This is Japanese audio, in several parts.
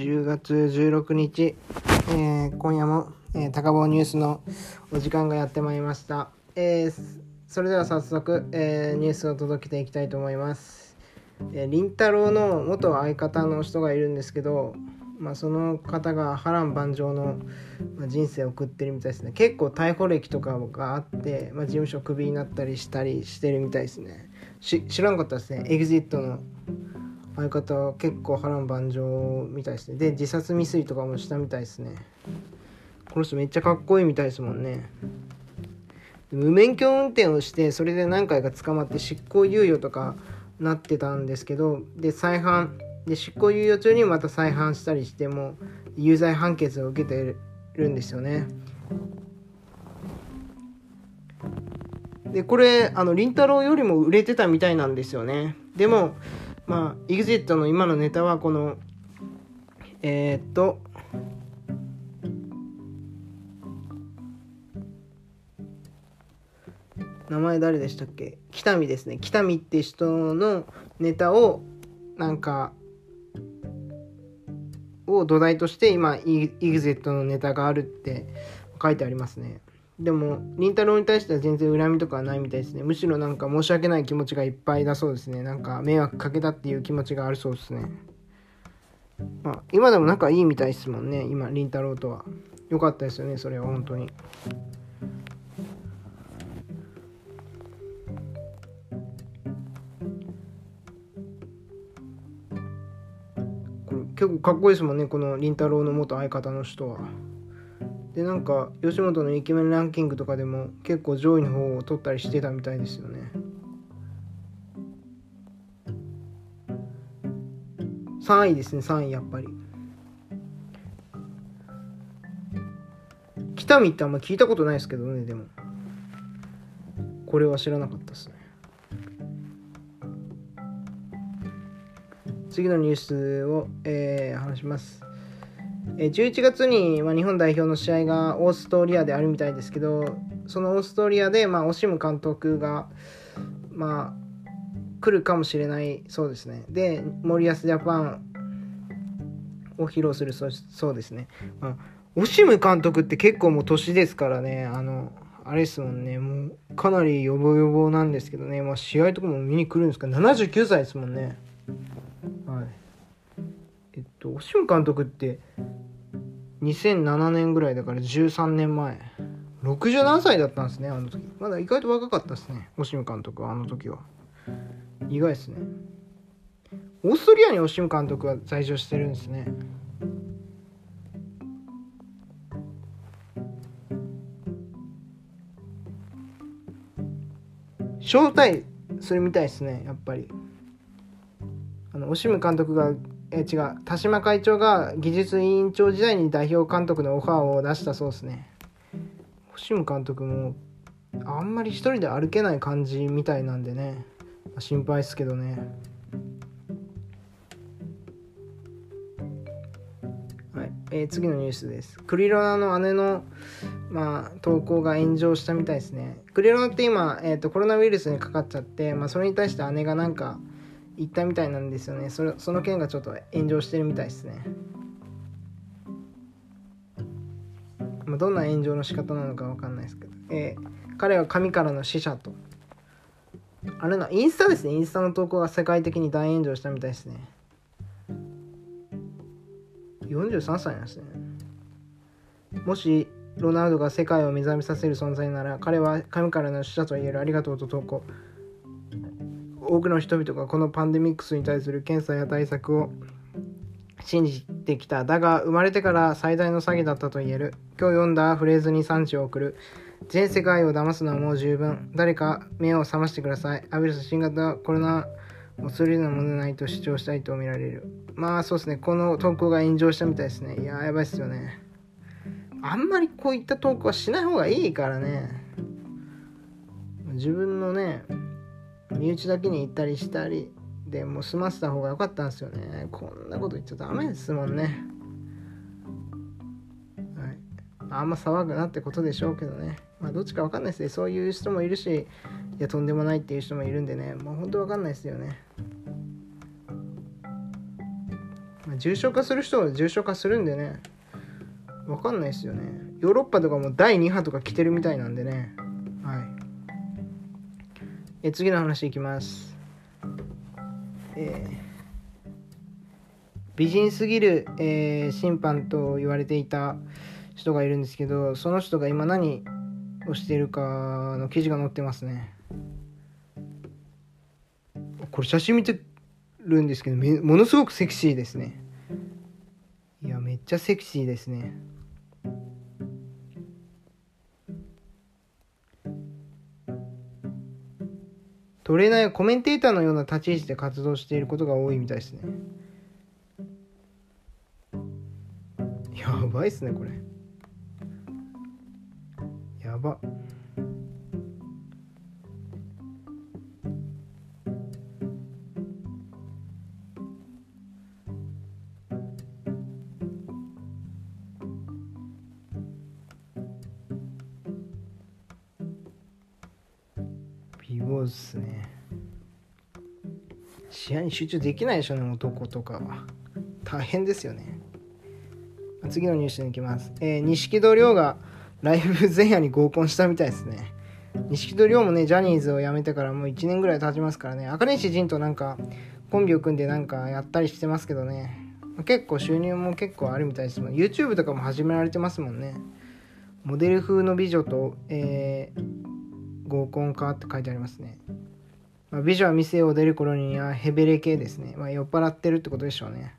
10月16日、えー、今夜も、えー、高坊ニュースのお時間がやってまいりました。えー、それでは早速、えー、ニュースを届けていきたいと思います。えー、凛太郎の元相方の人がいるんですけど、まあ、その方が波乱万丈の人生を送ってるみたいですね結構逮捕歴とかがあって、まあ、事務所クビになったりしたりしてるみたいですね知らんかったですね EXIT の相方は結構波乱万丈みたいですね。で自殺未遂とかもしたみたいですね。この人めっちゃかっこいいみたいですもんね。無免許運転をしてそれで何回か捕まって執行猶予とかなってたんですけどで再犯。で執行猶予中にまた再犯したりしても有罪判決を受けてるんですよね。でこれあの凛太郎よりも売れてたみたいなんですよね。でもまあ EXIT の今のネタはこのえー、っと名前誰でしたっけ？北見ですね。北見って人のネタをなんかを土台として今 EXIT のネタがあるって書いてありますね。でも、りんたろーに対しては全然恨みとかはないみたいですね。むしろなんか申し訳ない気持ちがいっぱいだそうですね。なんか迷惑かけたっていう気持ちがあるそうですね。まあ、今でも仲いいみたいですもんね。今、りんたろーとは。よかったですよね、それは本当に。結構かっこいいですもんね、このりんたろーの元相方の人は。でなんか吉本のイケメンランキングとかでも結構上位の方を取ったりしてたみたいですよね。3位ですね3位やっぱり。北見ってあんま聞いたことないですけどねでも。これは知らなかったですね。次のニュースを、えー、話します。11月に、日本代表の試合がオーストリアであるみたいですけどそのオーストリアで、まあ、オシム監督が、まあ、来るかもしれないそうですね。で森保ジャパンを披露するそうそうですね、まあ、オシム監督って結構もう年ですからね。あのあれですもんね。もうかなり予防予防なんですけどね、まあ、試合とかも見に来るんですか。79歳ですもんね。はい。えっとオシム監督って2007年ぐらいだから13年前60何歳だったんですねあの時。まだ意外と若かったですねオシム監督はあの時は。意外ですね。オーストリアにオシム監督が在場してるんですね。招待するみたいですねやっぱり。あのオシム監督がえ違う。田島会長が技術委員長時代に代表監督のオファーを出したそうですね。星野監督もあんまり一人で歩けない感じみたいなんでね。心配ですけどね。はい、えー、次のニュースです。クリロナの姉のまあ、投稿が炎上したみたいですね。クリロナって今、えーと、コロナウイルスにかかっちゃって、まあ、それに対して姉がなんか行ったみたいなんですよね。それその件がちょっと炎上してるみたいですね、まあ、どんな炎上の仕方なのか分かんないですけど、えー、彼は神からの使者と。あれなインスタですね。インスタの投稿が世界的に大炎上したみたいですね。43歳なんですね。もしロナウドが世界を目覚めさせる存在なら彼は神からの使者と言えるありがとうと投稿。多くの人々がこのパンデミックスに対する検査や対策を信じてきた。だが、生まれてから最大の詐欺だったと言える。今日読んだフレーズに産地を送る。全世界を騙すのはもう十分。誰か目を覚ましてください。アビルス新型コロナをするようなものないと主張したいと見られる。まあそうですね。この投稿が炎上したみたいですね。いややばいっすよね。あんまりこういった投稿はしない方がいいからね。自分のね、身内だけに行ったりしたりでもう済ませた方が良かったんですよね。こんなこと言っちゃダメですもんね。はい。あんま騒ぐなってことでしょうけどね。まあどっちか分かんないですねそういう人もいるしいやとんでもないっていう人もいるんでね。もうほんと分かんないですよね。重症化する人は重症化するんでね。分かんないですよね。ヨーロッパとかも第2波とか来てるみたいなんでね。え次の話いきます。えー美人すぎる、えー審判と言われていた人がいるんですけどその人が今何をしているかの記事が載ってますね。これ写真見てるんですけどものすごくセクシーですね。いやめっちゃセクシーですね。トレーナーやコメンテーターのような立ち位置で活動していることが多いみたいですね。やばいっすねこれ。やば。っすね。試合に集中できないでしょうね男とかは。大変ですよね。次のニュースに行きます。えー錦戸亮がライブ前夜に合コンしたみたいですね。錦戸亮もねジャニーズを辞めてからもう1年ぐらい経ちますからね。赤西仁となんかコンビを組んでなんかやったりしてますけどね。結構収入も結構あるみたいです。もん YouTube とかも始められてますもんね。モデル風の美女と、えー合コンかって書いてありますね、まあ美女は店を出る頃にはヘベレ系ですね、まあ、酔っ払ってるってことでしょうね。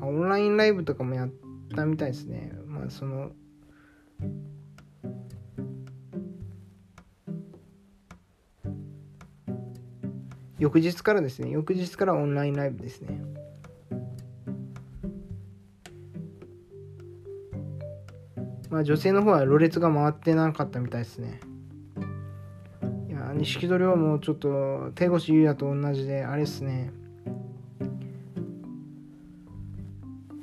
オンラインライブとかもやったみたいですね。まあその翌日からですね翌日からオンラインライブですね。まあ女性の方はろれつが回ってなかったみたいですね。いや錦戸亮もちょっと手越優也と同じであれっすね。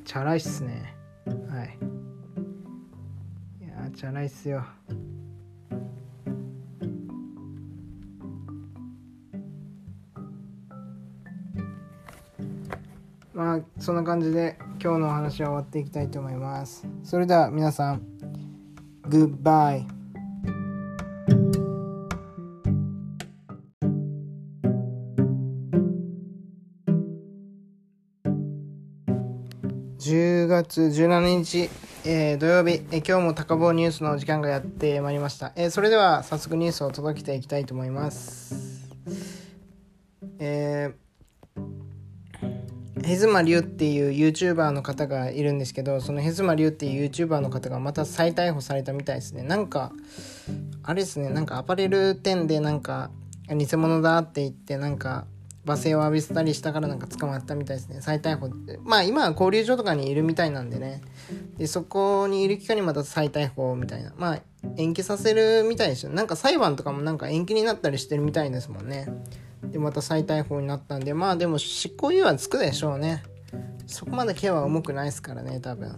チャラいっすね。はい。いやチャラいっすよ。まあそんな感じで今日のお話は終わっていきたいと思います。それでは皆さんグッバイ10月17日、えー土曜日、えー今日も高坊ニュースの時間がやってまいりました、えーそれでは早速ニュースを届けていきたいと思います。ヘズマリュウっていう YouTuber の方がいるんですけどそのヘズマリュウっていう YouTuber の方がまた再逮捕されたみたいですね。なんかあれですね。なんかアパレル店でなんか偽物だって言ってなんか罵声を浴びせたりしたからなんか捕まったみたいですね。再逮捕。まあ今は交流所とかにいるみたいなんでね。でそこにいる期間にまた再逮捕みたいな。まあ延期させるみたいですよ。なんか裁判とかもなんか延期になったりしてるみたいですもんね。でまた再逮捕になったんでまあでも執行猶予はつくでしょうね。そこまで刑は重くないですからね多分。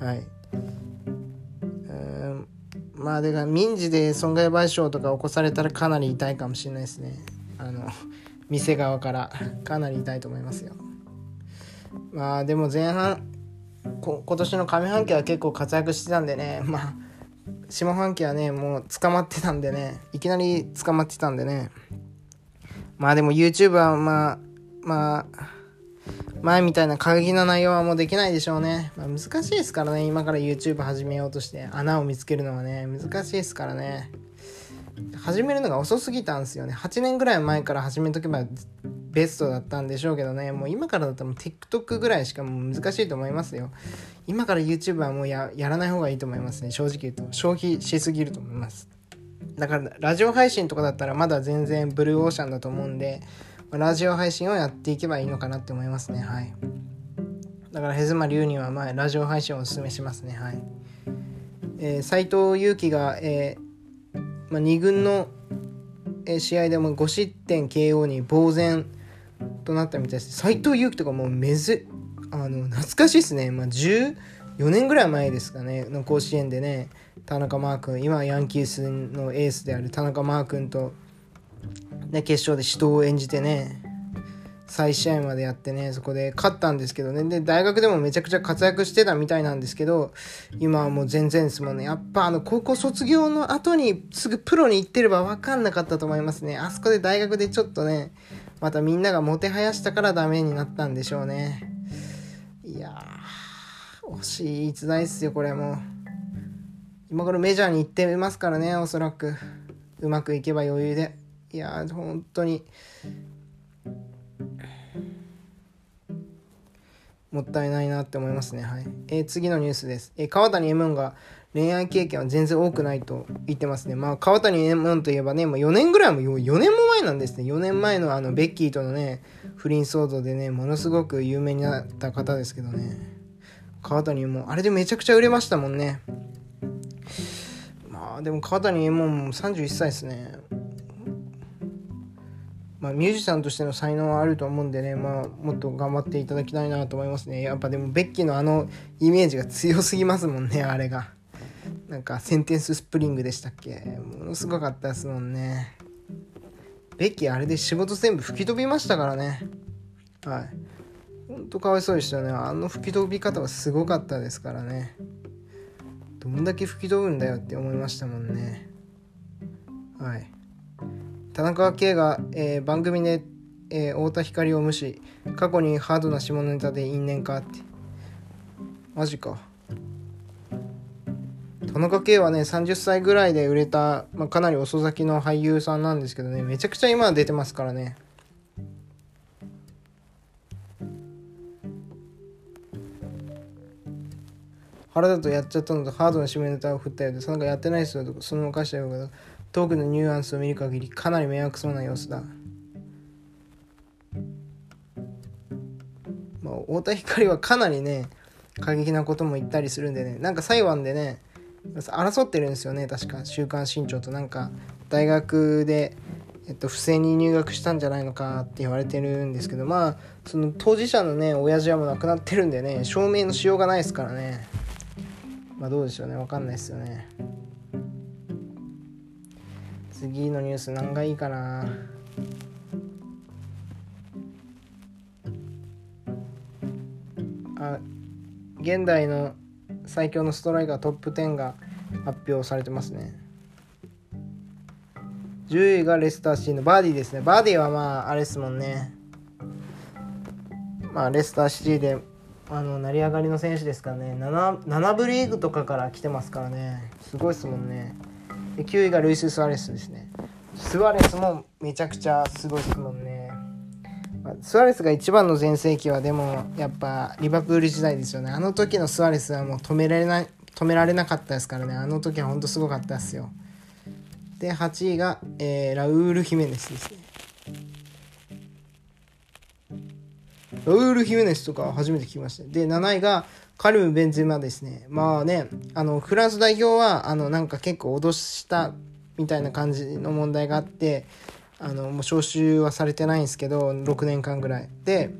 はい。うん。まあだから民事で損害賠償とか起こされたらかなり痛いかもしれないですね。あの店側から。かなり痛いと思いますよ。まあでも前半今年の上半期は結構活躍してたんでね。まあ下半期はねもう捕まってたんでねいきなり捕まってたんでね。まあでも YouTube はまあまあ前みたいな過激な内容はもうできないでしょうね、まあ、難しいですからね今から YouTube 始めようとして穴を見つけるのはね。難しいですからね。始めるのが遅すぎたんですよね。8年ぐらい前から始めとけばベストだったんでしょうけどね。もう今からだったらもう TikTok ぐらいしかもう難しいと思いますよ。今から YouTube はもうややらない方がいいと思いますね。正直言うと。消費しすぎると思います。だからラジオ配信とかだったらまだ全然ブルーオーシャンだと思うんでまあラジオ配信をやっていけばいいのかなって思いますね。はい。だからヘズマリュウにはまあラジオ配信をおすすめしますね。はい。えー斉藤佑樹が、えーまあ、2軍のえー試合でも5失点 KO に呆然となったみたいです。斉藤佑樹とかもうめずあの懐かしいですね、まあ、14年ぐらい前ですかね。の甲子園でね田中マー君。今ヤンキースのエースである田中マー君と、ね、決勝で死闘を演じてね再試合までやってねそこで勝ったんですけどね。で大学でもめちゃくちゃ活躍してたみたいなんですけど今はもう全然ですもんね。やっぱあの高校卒業の後にすぐプロに行ってれば分かんなかったと思いますね。あそこで大学でちょっとねまたみんながもてはやしたからダメになったんでしょうねいや惜しい逸材っすよこれも今頃メジャーに行ってますからねおそらくうまくいけば余裕でいや本当にもったいないなって思いますね。はい。えー、次のニュースです。えー、川谷絵音が恋愛経験は全然多くないと言ってますね。まあ、川谷絵音といえばね、もう4年ぐらいも、4年も前なんですね。4年前のあの、ベッキーとのね、不倫騒動でね、ものすごく有名になった方ですけどね。川谷も、あれでめちゃくちゃ売れましたもんね。まあ、でも川谷絵音も31歳ですね。まあ、ミュージシャンとしての才能はあると思うんでね、まあ、もっと頑張っていただきたいなと思いますね。やっぱでも、ベッキーのあのイメージが強すぎますもんね、あれが。なんか、センテンススプリングでしたっけ？ものすごかったですもんね。ベッキーあれで仕事全部吹き飛びましたからね。はい。ほんとかわいそうでしたね。あの吹き飛び方はすごかったですからね。どんだけ吹き飛ぶんだよって思いましたもんね。はい。田中圭が、えー、番組で、えー、太田光を無視過去にハードな下ネタで因縁かってマジか田中圭はね30歳ぐらいで売れた、まあ、かなり遅咲きの俳優さんなんですけどねめちゃくちゃ今出てますからね腹だとやっちゃったのとハードな下ネタを振ったようで、そのかやってないですよとそのまま返したようだトークのニュアンスを見る限りかなり迷惑そうな様子だ。まあ、太田光はかなりね、過激なことも言ったりするんでね、なんか裁判でね、争ってるんですよね、確か、週刊新潮となんか、大学で、えっと、不正に入学したんじゃないのかって言われてるんですけど、まあ、その当事者のね、親父はもう亡くなってるんでね、証明のしようがないですからね。まあ、どうでしょうね、わかんないですよね。次のニュース何がいいかなあ現代の最強のストライカートップ10が発表されてますね。10位がレスターシーのバーディーですね。バーディーはまああれですもんね。まあレスターシティであの成り上がりの選手ですからね。7, 7部リーグとかから来てますからね。すごいですもんね。で9位がルイス・スアレスですね。スアレスもめちゃくちゃすごいですもんね、スアレスが一番の全盛期はでもやっぱリバプール時代ですよね。あの時のスアレスはもう止められない止められなかったですからね。あの時はほんとすごかったですよ。で8位が、えー、ラウール・ヒメネスですね。ラウール・ヒメネスとか初めて聞きましたで7位がカルム・ベンゼマですね。まあね、あの、フランス代表は、あの、なんか結構脅したみたいな感じの問題があって、あの、もう招集はされてないんですけど、6年間ぐらい。で、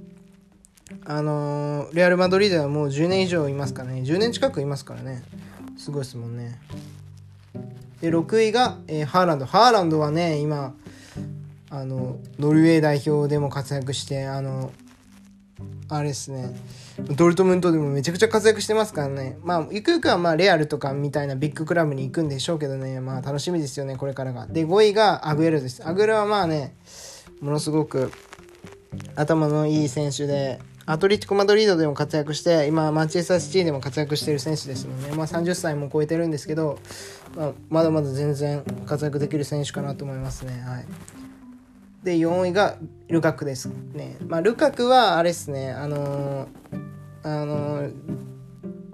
あのレアル・マドリードはもう10年以上いますからね。10年近くいますからね。すごいですもんね。で、6位が、えー、ハーランド。ハーランドはね、今、あの、ノルウェー代表でも活躍して、あの、あれですね。ドルトムントでもめちゃくちゃ活躍してますからね。まあ、ゆくゆくはまあ、レアルとかみたいなビッグクラブに行くんでしょうけどね。まあ、楽しみですよね、これからが。で、5位がアグエロです。アグエロはまあね、ものすごく頭のいい選手で、アトリティコ・マドリードでも活躍して、今、マンチェスター・シティでも活躍してる選手ですもんね。まあ、30歳も超えてるんですけど、まあ、まだまだ全然活躍できる選手かなと思いますね。はい。で、4位がルカクですね。まあ、ルカクは、あれですね、あのー、あのー、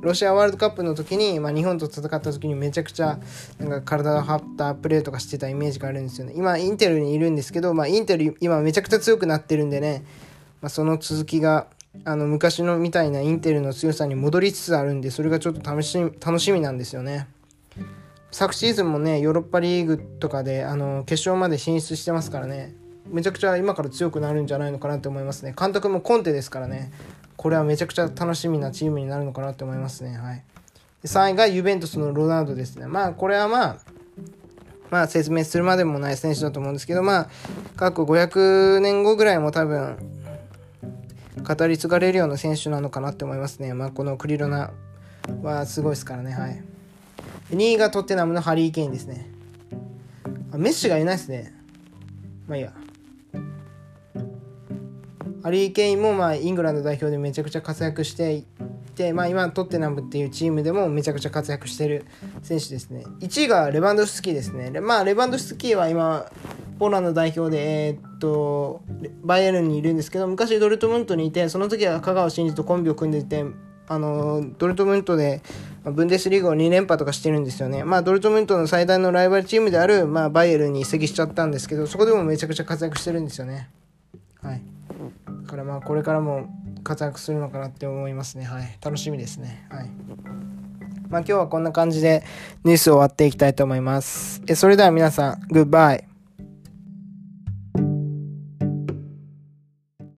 ロシアワールドカップの時に、まあ、日本と戦った時にめちゃくちゃなんか体を張ったプレーとかしてたイメージがあるんですよね。今、インテルにいるんですけど、まあ、インテル今めちゃくちゃ強くなってるんでね、まあ、その続きが、あの、昔のみたいなインテルの強さに戻りつつあるんで、それがちょっと楽しみ、楽しみなんですよね。昨シーズンもね、ヨーロッパリーグとかで、あの、決勝まで進出してますからね。めちゃくちゃ今から強くなるんじゃないのかなって思いますね。監督もコンテですからね。これはめちゃくちゃ楽しみなチームになるのかなって思いますね。はい。3位がユベントスのロナウドですね。まあ、これはまあ、まあ、説明するまでもない選手だと思うんですけど、まあ、過去500年後ぐらいも多分、語り継がれるような選手なのかなって思いますね。まあ、このクリロナはすごいですからね。はい。2位がトッテナムのハリー・ケインですね。メッシがいないですね。まあいいや。ハリー・ケインもまあイングランド代表でめちゃくちゃ活躍していて、まあ、今トッテナムっていうチームでもめちゃくちゃ活躍してる選手ですね1位がレバンドフスキーですねまあレバンドフスキーは今ポーランド代表で、えー、っとバイエルンにいるんですけど昔ドルトムントにいてその時は香川真司とコンビを組んでいてあのドルトムントでブンデスリーグを2連覇とかしてるんですよね。まあ、ドルトムントの最大のライバルチームである、まあ、バイエルンに移籍しちゃったんですけど、そこでもめちゃくちゃ活躍してるんですよね。はい。からまあ、これからも活躍するのかなって思いますね。はい。楽しみですね。はい。まあ、今日はこんな感じでニュースを終わっていきたいと思います。えそれでは皆さん、グッバイ。